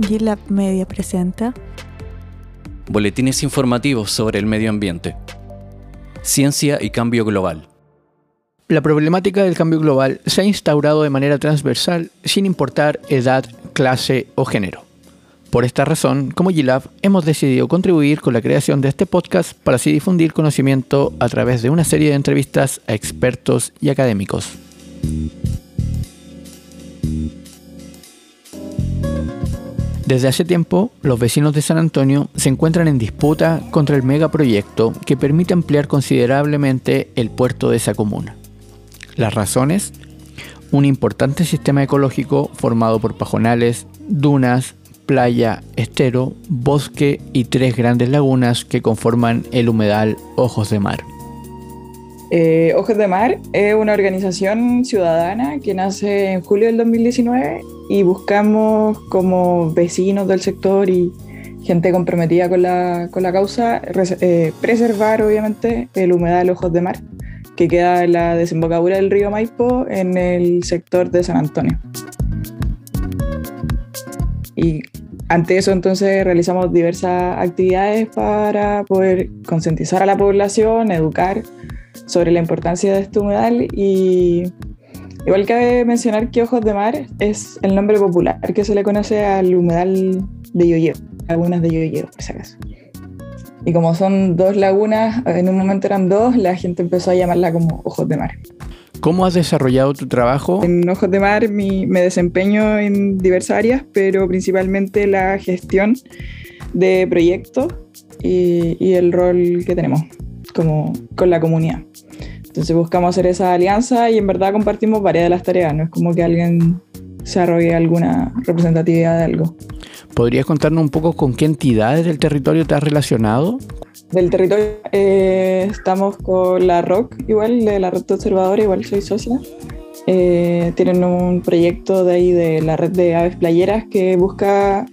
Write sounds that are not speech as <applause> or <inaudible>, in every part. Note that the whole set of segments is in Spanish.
GitLab Media presenta Boletines informativos sobre el medio ambiente. Ciencia y cambio global. La problemática del cambio global se ha instaurado de manera transversal sin importar edad, clase o género. Por esta razón, como GitLab, hemos decidido contribuir con la creación de este podcast para así difundir conocimiento a través de una serie de entrevistas a expertos y académicos. Desde hace tiempo, los vecinos de San Antonio se encuentran en disputa contra el megaproyecto que permite ampliar considerablemente el puerto de esa comuna. Las razones, un importante sistema ecológico formado por pajonales, dunas, playa, estero, bosque y tres grandes lagunas que conforman el humedal Ojos de Mar. Eh, Ojos de Mar es una organización ciudadana que nace en julio del 2019 y buscamos como vecinos del sector y gente comprometida con la, con la causa eh, preservar obviamente el humedal Ojos de Mar que queda en la desembocadura del río Maipo en el sector de San Antonio. Y ante eso entonces realizamos diversas actividades para poder concientizar a la población, educar sobre la importancia de este humedal y igual cabe mencionar que Ojos de Mar es el nombre popular que se le conoce al humedal de Yoyeo, lagunas de Yoyeo, por si acaso. Y como son dos lagunas, en un momento eran dos, la gente empezó a llamarla como Ojos de Mar. ¿Cómo has desarrollado tu trabajo? En Ojos de Mar me desempeño en diversas áreas, pero principalmente la gestión de proyectos y, y el rol que tenemos como con la comunidad. Entonces buscamos hacer esa alianza y en verdad compartimos varias de las tareas, no es como que alguien se arrogue alguna representatividad de algo. ¿Podrías contarnos un poco con qué entidades del territorio te has relacionado? Del territorio eh, estamos con la ROC, igual, de la Red de Observadores, igual soy socia. Eh, tienen un proyecto de ahí de la red de aves playeras que busca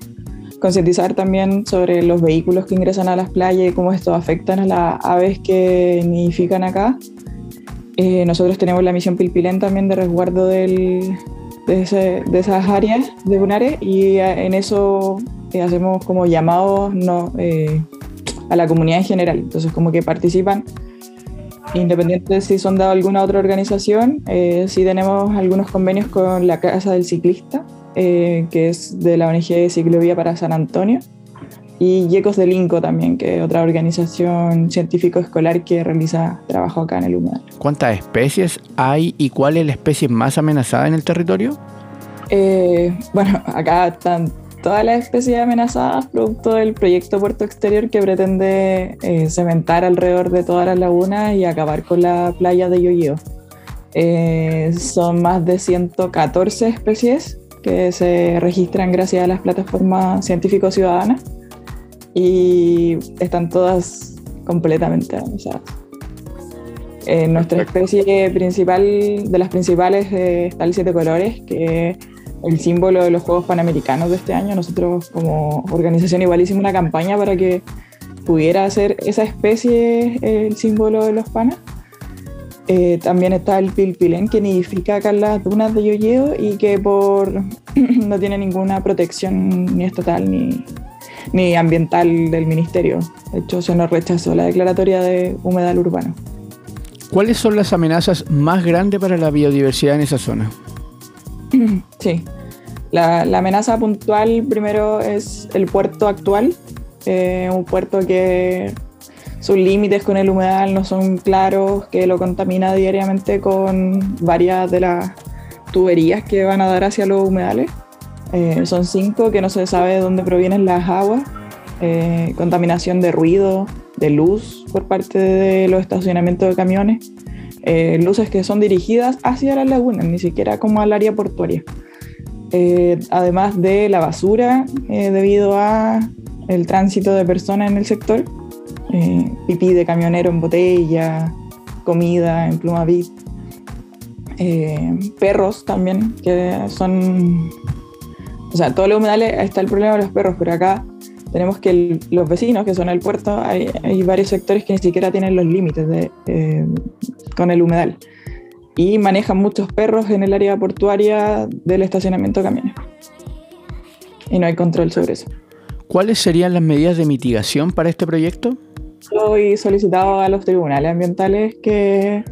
concientizar también sobre los vehículos que ingresan a las playas y cómo esto afectan a las aves que nidifican acá. Eh, nosotros tenemos la misión Pilpilén también de resguardo del, de, de, esas áreas de Bunares y en eso hacemos como llamados no, a la comunidad en general. Entonces, como que participan, independiente de si son de alguna otra organización, eh, sí tenemos algunos convenios con la Casa del Ciclista, eh, que es de la ONG Ciclovía para San Antonio, y Yecos del Inco también, que es otra organización científico-escolar que realiza trabajo acá en el humedal. ¿Cuántas especies hay y cuál es la especie más amenazada en el territorio? Eh, bueno, <laughs> acá están todas las especies amenazadas producto del proyecto Puerto Exterior que pretende eh, cementar alrededor de todas las lagunas y acabar con la playa de Yoyeo. Eh, son más de 114 especies que se registran gracias a las plataformas científicos ciudadanas y están todas completamente amenazadas. Eh, nuestra especie principal, de las principales, está el siete colores, que el símbolo de los Juegos Panamericanos de este año. Nosotros como organización igual hicimos una campaña para que pudiera ser esa especie el símbolo de los panas. Eh, también está el pilpilén que nidifica acá en las dunas de Yoyeo y que por <clears throat> no tiene ninguna protección ni estatal ni, ni ambiental del ministerio. De hecho, se nos rechazó la declaratoria de humedal urbano. ¿Cuáles son las amenazas más grandes para la biodiversidad en esa zona? <clears throat> Sí. La, amenaza puntual primero es el puerto actual, eh, un puerto que sus límites con el humedal no son claros, que lo contamina diariamente con varias de las tuberías que van a dar hacia los humedales. Eh, son cinco que no se sabe de dónde provienen las aguas, eh, contaminación de ruido, de luz por parte de los estacionamientos de camiones, luces que son dirigidas hacia las lagunas, ni siquiera como al área portuaria. Eh, además de la basura eh, debido a el tránsito de personas en el sector, eh, pipí de camionero en botella, comida en plumavit, perros también, que son, o sea, todos los humedales está el problema de los perros, pero acá tenemos que los vecinos, que son el puerto, hay, hay, varios sectores que ni siquiera tienen los límites con el humedal y manejan muchos perros en el área portuaria del estacionamiento de camiones. y no hay control sobre eso. ¿Cuáles serían las medidas de mitigación para este proyecto? Hoy solicitado a los tribunales ambientales que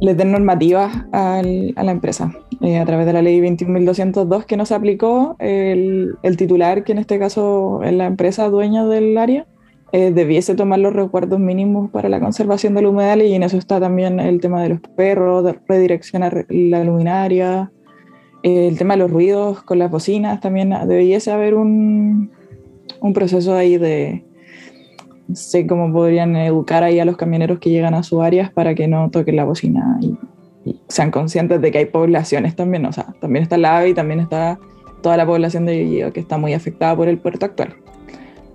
les den normativas a la empresa. Eh, a través de la ley 21.202 que no se aplicó, el, titular, que en este caso es la empresa dueña del área, eh, debiese tomar los recuerdos mínimos para la conservación del humedal y en eso está también el tema de los perros, de redireccionar la luminaria, eh, el tema de los ruidos con las bocinas, también debiese haber un, un proceso ahí de, sé cómo podrían educar ahí a los camioneros que llegan a sus áreas para que no toquen la bocina y, sean conscientes de que hay poblaciones también, o sea, también está la AVE y también está toda la población de Villío que está muy afectada por el puerto actual.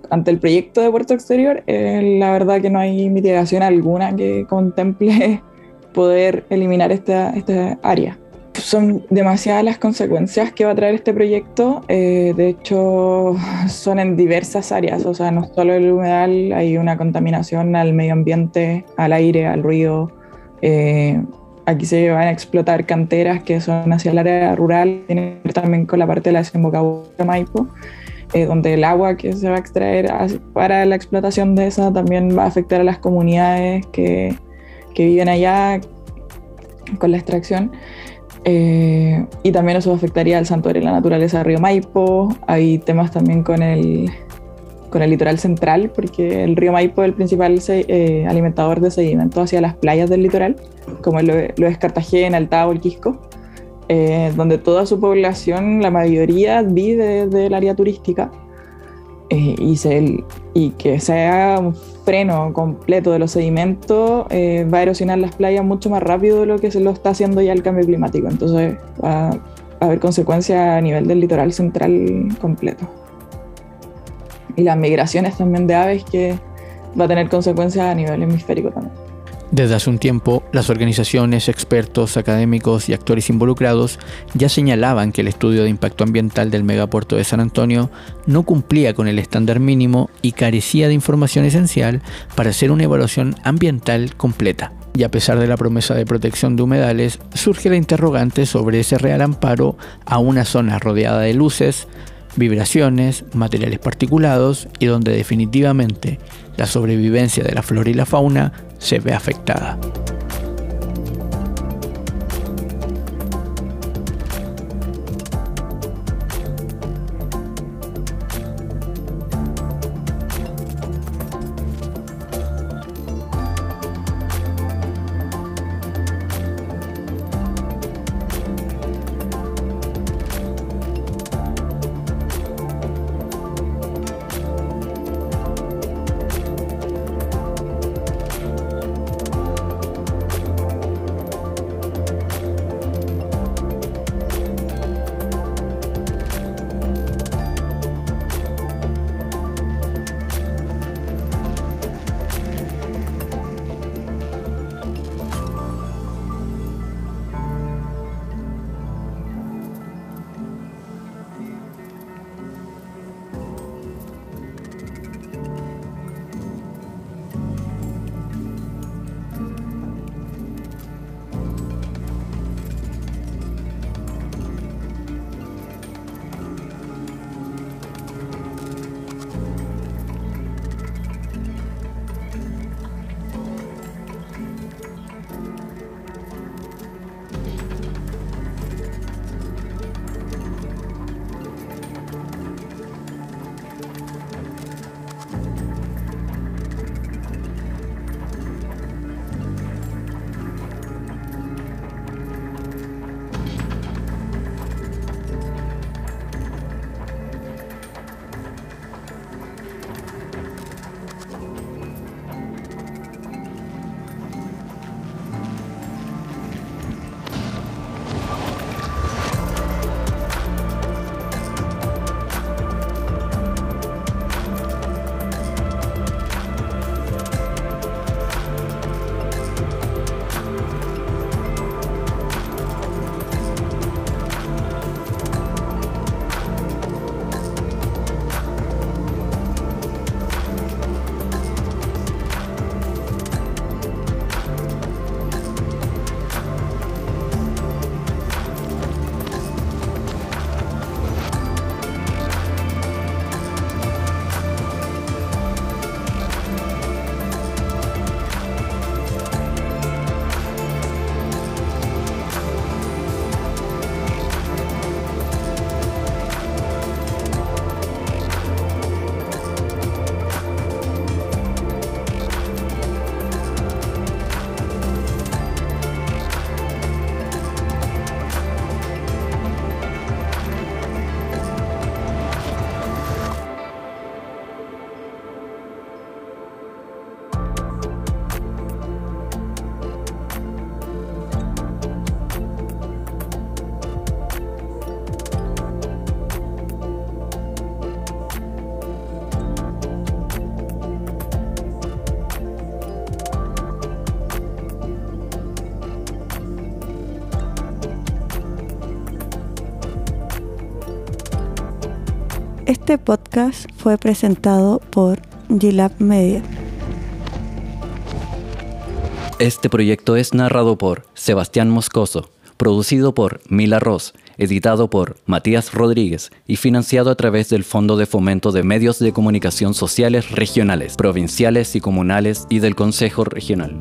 Ante el proyecto de puerto exterior, eh, la verdad que no hay mitigación alguna que contemple <laughs> poder eliminar esta, esta área son demasiadas las consecuencias que va a traer este proyecto. Eh, de hecho, son en diversas áreas, o sea, no solo el humedal, hay una contaminación al medio ambiente, al aire, al ruido. Eh, aquí se van a explotar canteras que son hacia el área rural, también con la parte de la desembocadura de Maipo, eh, donde el agua que se va a extraer para la explotación de esa también va a afectar a las comunidades que, que viven allá con la extracción. Eh, y también eso afectaría al santuario de la naturaleza de Río Maipo. Hay temas también con el, con el litoral central, porque el río Maipo es el principal eh, alimentador de sedimento hacia las playas del litoral, como lo, es Cartagena, el Tavo, el Quisco, eh, donde toda su población, la mayoría, vive del área turística. Y, se, y que sea un freno completo de los sedimentos eh, va a erosionar las playas mucho más rápido de lo que se lo está haciendo ya el cambio climático. Entonces va a haber consecuencias a nivel del litoral central completo. Y las migraciones también de aves que va a tener consecuencias a nivel hemisférico también. Desde hace un tiempo, las organizaciones, expertos, académicos y actores involucrados ya señalaban que el estudio de impacto ambiental del megapuerto de San Antonio no cumplía con el estándar mínimo y carecía de información esencial para hacer una evaluación ambiental completa. Y a pesar de la promesa de protección de humedales, surge la interrogante sobre ese real amparo a una zona rodeada de luces, vibraciones, materiales particulados y donde definitivamente la sobrevivencia de la flora y la fauna se ve afectada. Este podcast fue presentado por Gilab Media. Este proyecto es narrado por Sebastián Moscoso, producido por Mila Ross, editado por Matías Rodríguez y financiado a través del Fondo de Fomento de Medios de Comunicación Sociales Regionales, Provinciales y Comunales y del Consejo Regional.